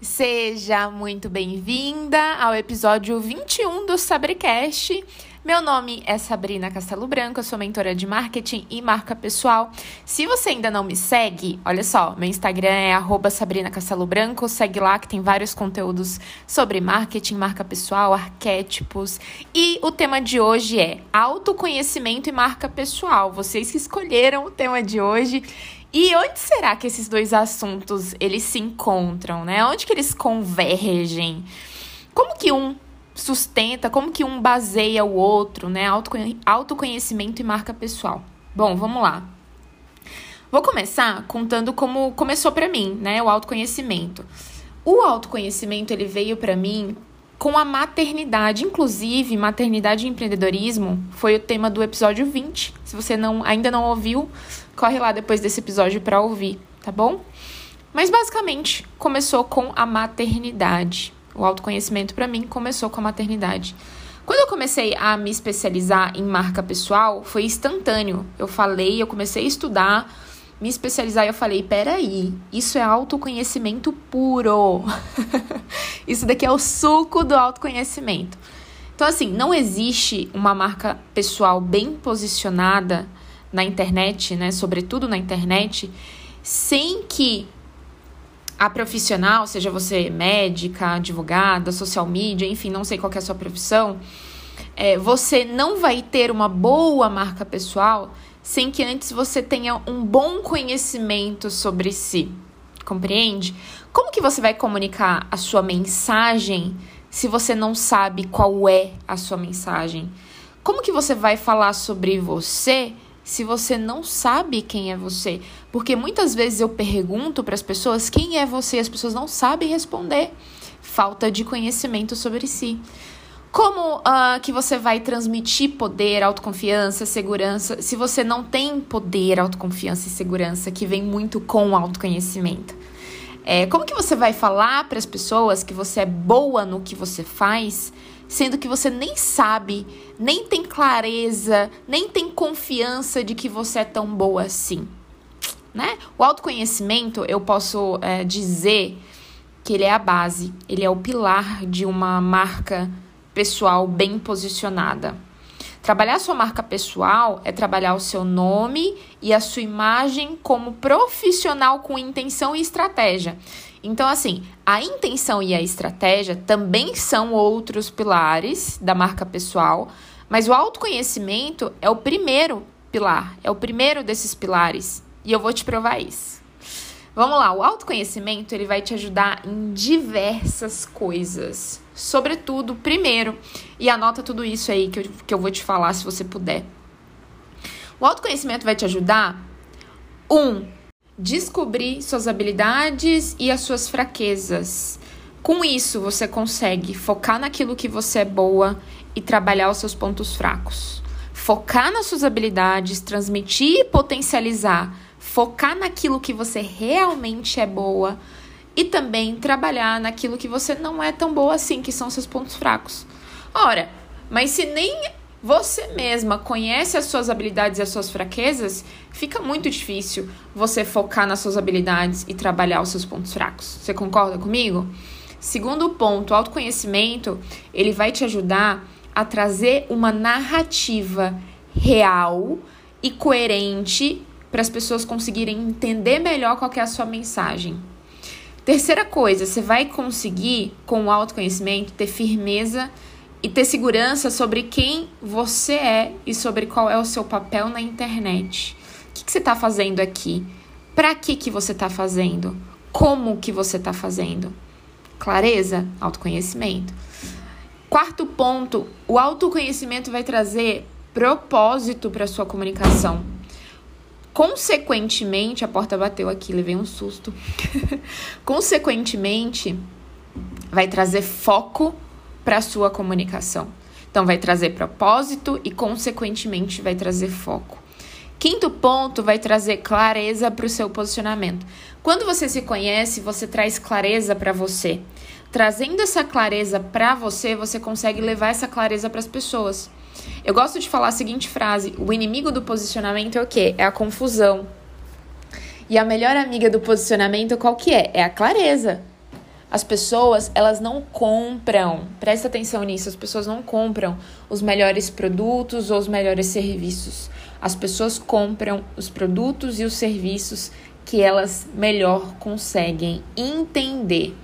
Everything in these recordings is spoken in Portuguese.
Seja muito bem-vinda ao episódio 21 do Sabrecast. Meu nome é Sabrina Castelo Branco, eu sou mentora de marketing e marca pessoal. Se você ainda não me segue, olha só, meu Instagram é Sabrina Castelo Branco, segue lá que tem vários conteúdos sobre marketing, marca pessoal, arquétipos. E o tema de hoje é autoconhecimento e marca pessoal. Vocês que escolheram o tema de hoje. E onde será que esses dois assuntos eles se encontram, né? Onde que eles convergem? Como que um sustenta, como que um baseia o outro, né? Autoconhecimento e marca pessoal. Bom, vamos lá. Vou começar contando como começou para mim, né? O autoconhecimento. O autoconhecimento ele veio para mim com a maternidade, inclusive maternidade e empreendedorismo foi o tema do episódio 20. Se você não ainda não ouviu, corre lá depois desse episódio para ouvir, tá bom? Mas basicamente começou com a maternidade. O autoconhecimento para mim começou com a maternidade. Quando eu comecei a me especializar em marca pessoal, foi instantâneo. Eu falei, eu comecei a estudar, me especializar e eu falei: peraí, isso é autoconhecimento puro. isso daqui é o suco do autoconhecimento. Então, assim, não existe uma marca pessoal bem posicionada na internet, né, sobretudo na internet, sem que a profissional, seja você médica, advogada, social media, enfim, não sei qual é a sua profissão, é, você não vai ter uma boa marca pessoal sem que antes você tenha um bom conhecimento sobre si. Compreende? Como que você vai comunicar a sua mensagem se você não sabe qual é a sua mensagem? Como que você vai falar sobre você se você não sabe quem é você? Porque muitas vezes eu pergunto para as pessoas quem é você e as pessoas não sabem responder. Falta de conhecimento sobre si. Como uh, que você vai transmitir poder, autoconfiança, segurança, se você não tem poder, autoconfiança e segurança que vem muito com o autoconhecimento? É, como que você vai falar para as pessoas que você é boa no que você faz sendo que você nem sabe, nem tem clareza, nem tem confiança de que você é tão boa assim. Né? O autoconhecimento, eu posso é, dizer que ele é a base, ele é o pilar de uma marca pessoal bem posicionada. Trabalhar sua marca pessoal é trabalhar o seu nome e a sua imagem como profissional com intenção e estratégia. Então, assim, a intenção e a estratégia também são outros pilares da marca pessoal, mas o autoconhecimento é o primeiro pilar, é o primeiro desses pilares. E eu vou te provar isso. Vamos lá, o autoconhecimento ele vai te ajudar em diversas coisas. Sobretudo, primeiro, e anota tudo isso aí que eu, que eu vou te falar se você puder. O autoconhecimento vai te ajudar, um, descobrir suas habilidades e as suas fraquezas. Com isso, você consegue focar naquilo que você é boa e trabalhar os seus pontos fracos. Focar nas suas habilidades, transmitir e potencializar. Focar naquilo que você realmente é boa e também trabalhar naquilo que você não é tão boa assim, que são seus pontos fracos. Ora, mas se nem você mesma conhece as suas habilidades e as suas fraquezas, fica muito difícil você focar nas suas habilidades e trabalhar os seus pontos fracos. Você concorda comigo? Segundo ponto, autoconhecimento, ele vai te ajudar a trazer uma narrativa real e coerente para as pessoas conseguirem entender melhor qual é a sua mensagem. Terceira coisa, você vai conseguir, com o autoconhecimento, ter firmeza e ter segurança sobre quem você é e sobre qual é o seu papel na internet. O que, que você está fazendo aqui? Para que, que você está fazendo? Como que você está fazendo? Clareza, autoconhecimento. Quarto ponto, o autoconhecimento vai trazer propósito para sua comunicação. Consequentemente, a porta bateu aqui, levei um susto. Consequentemente, vai trazer foco para a sua comunicação. Então, vai trazer propósito e, consequentemente, vai trazer foco. Quinto ponto vai trazer clareza para o seu posicionamento. Quando você se conhece, você traz clareza para você. Trazendo essa clareza para você, você consegue levar essa clareza para as pessoas. Eu gosto de falar a seguinte frase: o inimigo do posicionamento é o quê? É a confusão. E a melhor amiga do posicionamento qual que é? É a clareza. As pessoas, elas não compram, presta atenção nisso, as pessoas não compram os melhores produtos ou os melhores serviços. As pessoas compram os produtos e os serviços que elas melhor conseguem entender.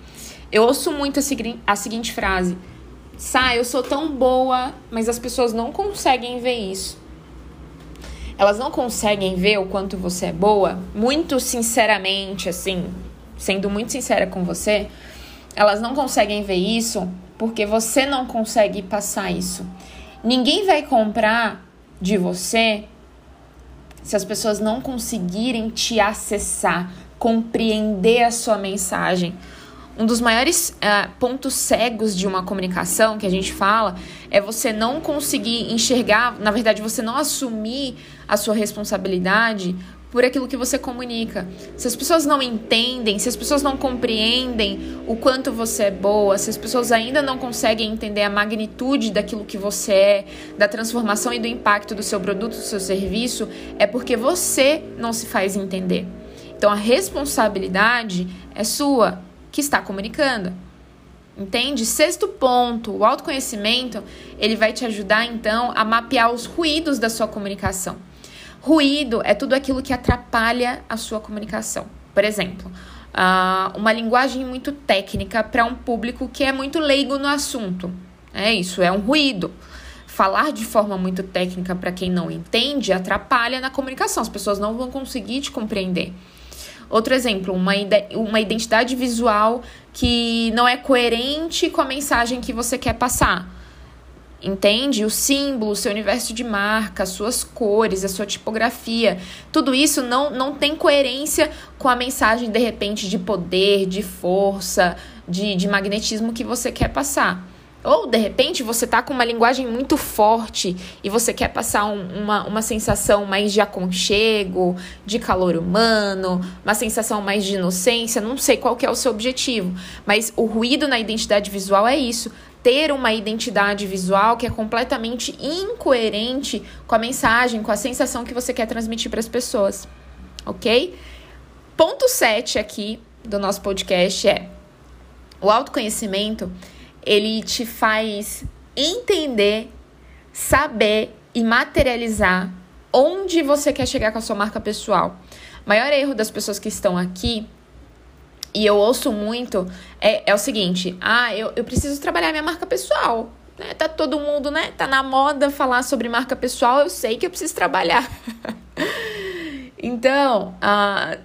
Eu ouço muito a, a seguinte frase: Sai, eu sou tão boa, mas as pessoas não conseguem ver isso. Elas não conseguem ver o quanto você é boa, muito sinceramente, assim, sendo muito sincera com você, elas não conseguem ver isso porque você não consegue passar isso. Ninguém vai comprar de você se as pessoas não conseguirem te acessar, compreender a sua mensagem. Um dos maiores uh, pontos cegos de uma comunicação que a gente fala é você não conseguir enxergar, na verdade, você não assumir a sua responsabilidade por aquilo que você comunica. Se as pessoas não entendem, se as pessoas não compreendem o quanto você é boa, se as pessoas ainda não conseguem entender a magnitude daquilo que você é, da transformação e do impacto do seu produto, do seu serviço, é porque você não se faz entender. Então a responsabilidade é sua que está comunicando. Entende? Sexto ponto, o autoconhecimento, ele vai te ajudar então a mapear os ruídos da sua comunicação. Ruído é tudo aquilo que atrapalha a sua comunicação. Por exemplo, uma linguagem muito técnica para um público que é muito leigo no assunto. É isso, é um ruído. Falar de forma muito técnica para quem não entende atrapalha na comunicação, as pessoas não vão conseguir te compreender. Outro exemplo, uma, uma identidade visual que não é coerente com a mensagem que você quer passar. Entende? O símbolo, o seu universo de marca, as suas cores, a sua tipografia, tudo isso não, não tem coerência com a mensagem, de repente, de poder, de força, de, de magnetismo que você quer passar. Ou, de repente, você tá com uma linguagem muito forte e você quer passar um, uma, uma sensação mais de aconchego, de calor humano, uma sensação mais de inocência, não sei qual que é o seu objetivo. Mas o ruído na identidade visual é isso. Ter uma identidade visual que é completamente incoerente com a mensagem, com a sensação que você quer transmitir para as pessoas. Ok? Ponto 7 aqui do nosso podcast é o autoconhecimento ele te faz entender, saber e materializar onde você quer chegar com a sua marca pessoal. O maior erro das pessoas que estão aqui, e eu ouço muito, é, é o seguinte: ah, eu, eu preciso trabalhar minha marca pessoal. Né? Tá todo mundo, né? Tá na moda falar sobre marca pessoal, eu sei que eu preciso trabalhar. então, ah,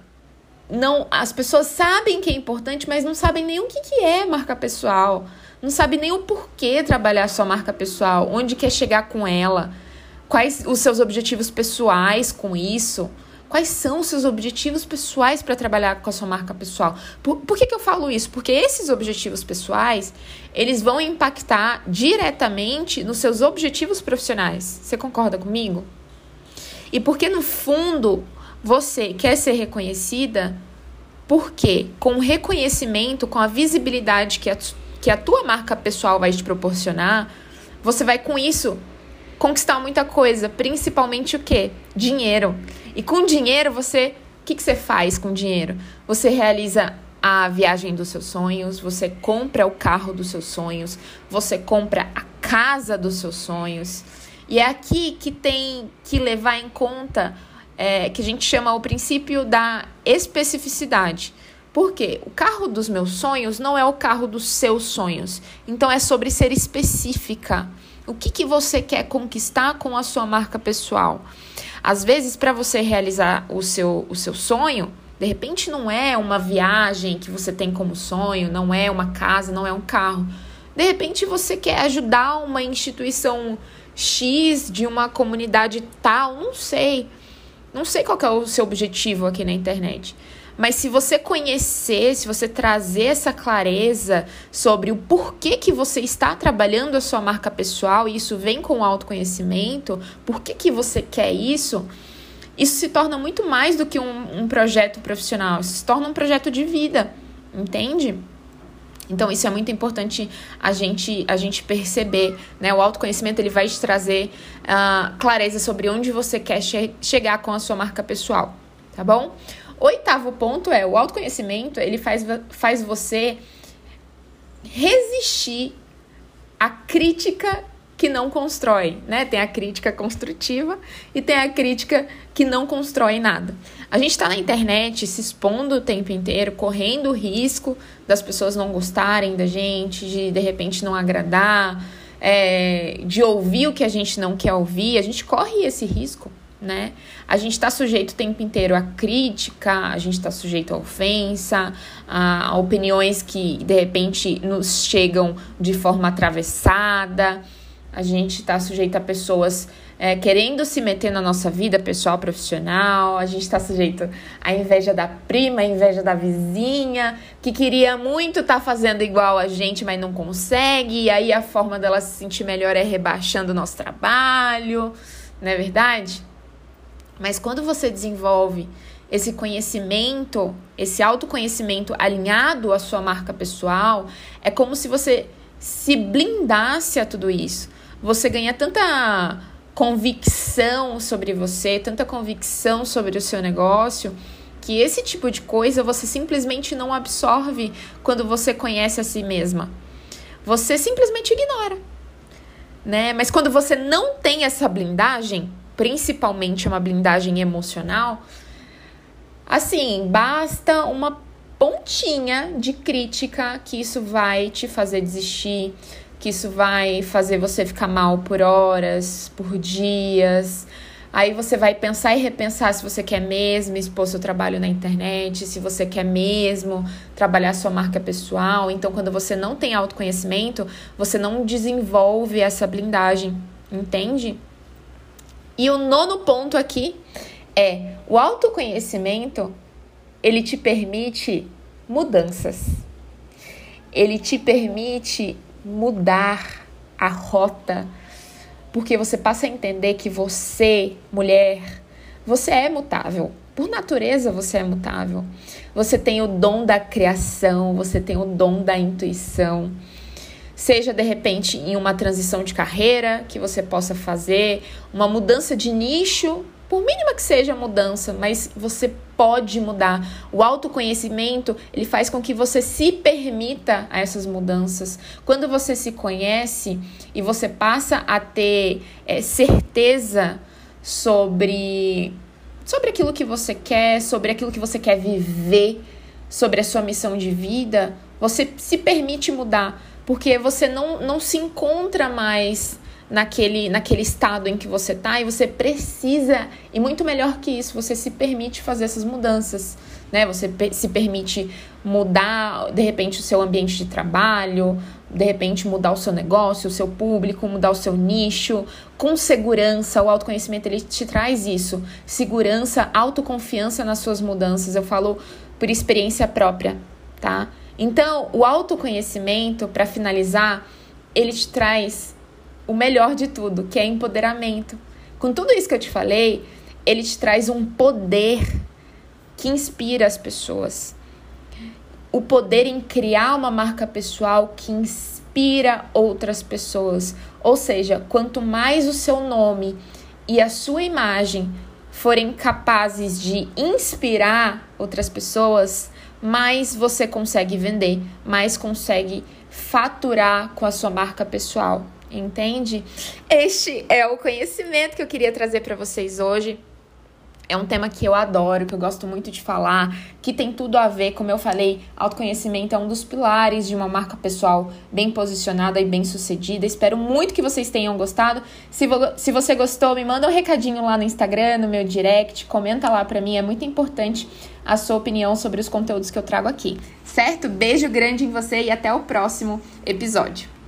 não, as pessoas sabem que é importante, mas não sabem nem o que, que é marca pessoal não sabe nem o porquê trabalhar sua marca pessoal, onde quer chegar com ela, quais os seus objetivos pessoais com isso. Quais são os seus objetivos pessoais para trabalhar com a sua marca pessoal? Por, por que, que eu falo isso? Porque esses objetivos pessoais, eles vão impactar diretamente nos seus objetivos profissionais. Você concorda comigo? E porque no fundo você quer ser reconhecida, porque com o reconhecimento, com a visibilidade que a que a tua marca pessoal vai te proporcionar, você vai com isso conquistar muita coisa, principalmente o quê? Dinheiro. E com dinheiro você, o que, que você faz com dinheiro? Você realiza a viagem dos seus sonhos, você compra o carro dos seus sonhos, você compra a casa dos seus sonhos. E é aqui que tem que levar em conta é, que a gente chama o princípio da especificidade. Porque o carro dos meus sonhos não é o carro dos seus sonhos. Então é sobre ser específica. O que, que você quer conquistar com a sua marca pessoal? Às vezes, para você realizar o seu, o seu sonho, de repente não é uma viagem que você tem como sonho, não é uma casa, não é um carro. De repente você quer ajudar uma instituição X de uma comunidade tal, não sei. Não sei qual é o seu objetivo aqui na internet. Mas se você conhecer, se você trazer essa clareza sobre o porquê que você está trabalhando a sua marca pessoal, e isso vem com o autoconhecimento, por que, que você quer isso, isso se torna muito mais do que um, um projeto profissional, isso se torna um projeto de vida, entende? Então, isso é muito importante a gente, a gente perceber, né? O autoconhecimento, ele vai te trazer uh, clareza sobre onde você quer che chegar com a sua marca pessoal, tá bom? Oitavo ponto é o autoconhecimento, ele faz, faz você resistir à crítica que não constrói, né? Tem a crítica construtiva e tem a crítica que não constrói nada. A gente está na internet se expondo o tempo inteiro, correndo o risco das pessoas não gostarem da gente, de de repente não agradar, é, de ouvir o que a gente não quer ouvir. A gente corre esse risco, né? A gente está sujeito o tempo inteiro a crítica, a gente está sujeito a ofensa, a opiniões que de repente nos chegam de forma atravessada. A gente está sujeito a pessoas é, querendo se meter na nossa vida pessoal, profissional. A gente está sujeito à inveja da prima, à inveja da vizinha, que queria muito estar tá fazendo igual a gente, mas não consegue. E aí a forma dela se sentir melhor é rebaixando o nosso trabalho, não é verdade? Mas quando você desenvolve esse conhecimento, esse autoconhecimento alinhado à sua marca pessoal, é como se você se blindasse a tudo isso você ganha tanta convicção sobre você, tanta convicção sobre o seu negócio, que esse tipo de coisa você simplesmente não absorve quando você conhece a si mesma. Você simplesmente ignora. Né? Mas quando você não tem essa blindagem, principalmente uma blindagem emocional, assim, basta uma pontinha de crítica que isso vai te fazer desistir, que isso vai fazer você ficar mal por horas, por dias. Aí você vai pensar e repensar se você quer mesmo expor seu trabalho na internet, se você quer mesmo trabalhar sua marca pessoal. Então, quando você não tem autoconhecimento, você não desenvolve essa blindagem, entende? E o nono ponto aqui é o autoconhecimento, ele te permite mudanças. Ele te permite mudar a rota, porque você passa a entender que você, mulher, você é mutável. Por natureza você é mutável. Você tem o dom da criação, você tem o dom da intuição. Seja de repente em uma transição de carreira que você possa fazer, uma mudança de nicho por mínima que seja a mudança, mas você pode mudar. O autoconhecimento, ele faz com que você se permita a essas mudanças. Quando você se conhece e você passa a ter é, certeza sobre sobre aquilo que você quer, sobre aquilo que você quer viver, sobre a sua missão de vida, você se permite mudar, porque você não, não se encontra mais naquele, naquele estado em que você tá e você precisa, e muito melhor que isso, você se permite fazer essas mudanças, né? Você se permite mudar, de repente, o seu ambiente de trabalho, de repente mudar o seu negócio, o seu público, mudar o seu nicho, com segurança. O autoconhecimento ele te traz isso, segurança, autoconfiança nas suas mudanças. Eu falo por experiência própria, tá? Então, o autoconhecimento, para finalizar, ele te traz o melhor de tudo, que é empoderamento. Com tudo isso que eu te falei, ele te traz um poder que inspira as pessoas. O poder em criar uma marca pessoal que inspira outras pessoas. Ou seja, quanto mais o seu nome e a sua imagem forem capazes de inspirar outras pessoas, mais você consegue vender, mais consegue faturar com a sua marca pessoal entende? Este é o conhecimento que eu queria trazer para vocês hoje. É um tema que eu adoro, que eu gosto muito de falar, que tem tudo a ver, como eu falei, autoconhecimento é um dos pilares de uma marca pessoal bem posicionada e bem sucedida. Espero muito que vocês tenham gostado. Se, vo se você gostou, me manda um recadinho lá no Instagram, no meu direct, comenta lá pra mim, é muito importante a sua opinião sobre os conteúdos que eu trago aqui. Certo? Beijo grande em você e até o próximo episódio.